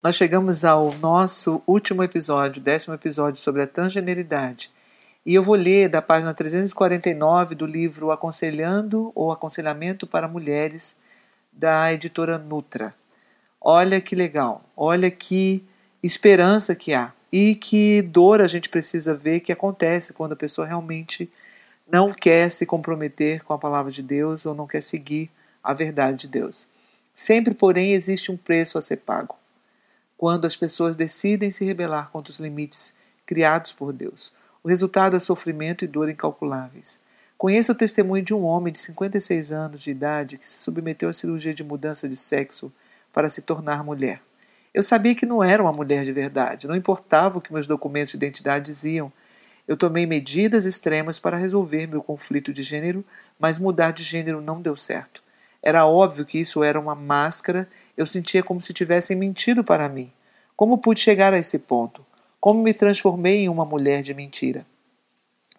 Nós chegamos ao nosso último episódio, décimo episódio sobre a transgeneridade. E eu vou ler da página 349 do livro Aconselhando ou Aconselhamento para Mulheres, da editora Nutra. Olha que legal, olha que esperança que há e que dor a gente precisa ver que acontece quando a pessoa realmente não quer se comprometer com a palavra de Deus ou não quer seguir a verdade de Deus. Sempre, porém, existe um preço a ser pago quando as pessoas decidem se rebelar contra os limites criados por Deus. O resultado é sofrimento e dor incalculáveis. Conheça o testemunho de um homem de 56 anos de idade que se submeteu à cirurgia de mudança de sexo para se tornar mulher. Eu sabia que não era uma mulher de verdade, não importava o que meus documentos de identidade diziam. Eu tomei medidas extremas para resolver meu conflito de gênero, mas mudar de gênero não deu certo. Era óbvio que isso era uma máscara eu sentia como se tivessem mentido para mim. Como pude chegar a esse ponto? Como me transformei em uma mulher de mentira?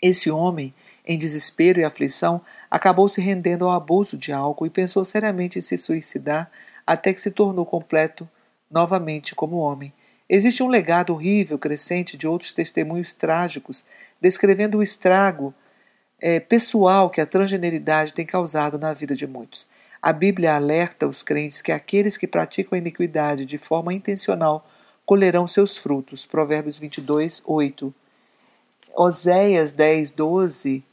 Esse homem, em desespero e aflição, acabou se rendendo ao abuso de álcool e pensou seriamente em se suicidar até que se tornou completo novamente como homem. Existe um legado horrível crescente de outros testemunhos trágicos descrevendo o estrago é, pessoal que a transgeneridade tem causado na vida de muitos. A Bíblia alerta os crentes que aqueles que praticam a iniquidade de forma intencional colherão seus frutos. Provérbios 22, 8. Oséias 10, 12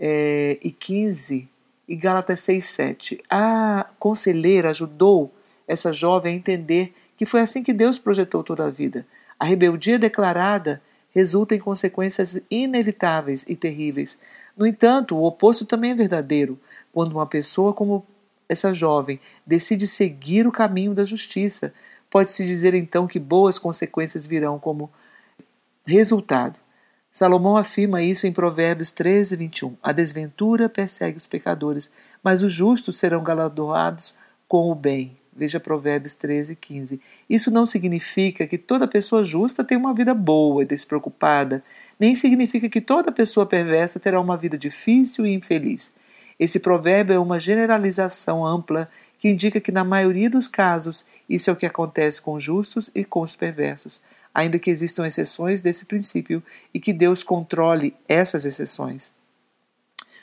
é, e 15 e Gálatas 6, 7. A conselheira ajudou essa jovem a entender que foi assim que Deus projetou toda a vida. A rebeldia declarada resulta em consequências inevitáveis e terríveis. No entanto, o oposto também é verdadeiro. Quando uma pessoa como essa jovem decide seguir o caminho da justiça, pode-se dizer então que boas consequências virão como resultado. Salomão afirma isso em Provérbios 13, 21. A desventura persegue os pecadores, mas os justos serão galardoados com o bem. Veja Provérbios 13, 15. Isso não significa que toda pessoa justa tem uma vida boa e despreocupada, nem significa que toda pessoa perversa terá uma vida difícil e infeliz. Esse provérbio é uma generalização ampla que indica que, na maioria dos casos, isso é o que acontece com os justos e com os perversos, ainda que existam exceções desse princípio e que Deus controle essas exceções.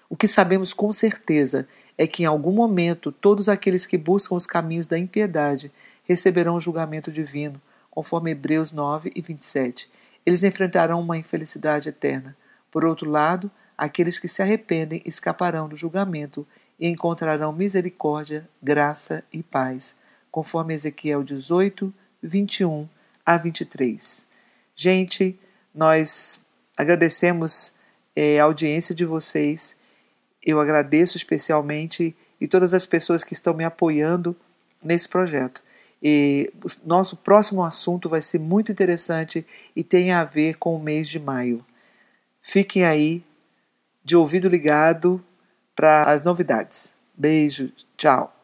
O que sabemos com certeza é que, em algum momento, todos aqueles que buscam os caminhos da impiedade receberão o julgamento divino, conforme Hebreus 9 e 27. Eles enfrentarão uma infelicidade eterna. Por outro lado, Aqueles que se arrependem escaparão do julgamento e encontrarão misericórdia, graça e paz, conforme Ezequiel 18, 21 a 23. Gente, nós agradecemos é, a audiência de vocês. Eu agradeço especialmente e todas as pessoas que estão me apoiando nesse projeto. E nosso próximo assunto vai ser muito interessante e tem a ver com o mês de maio. Fiquem aí de ouvido ligado para as novidades. Beijo, tchau.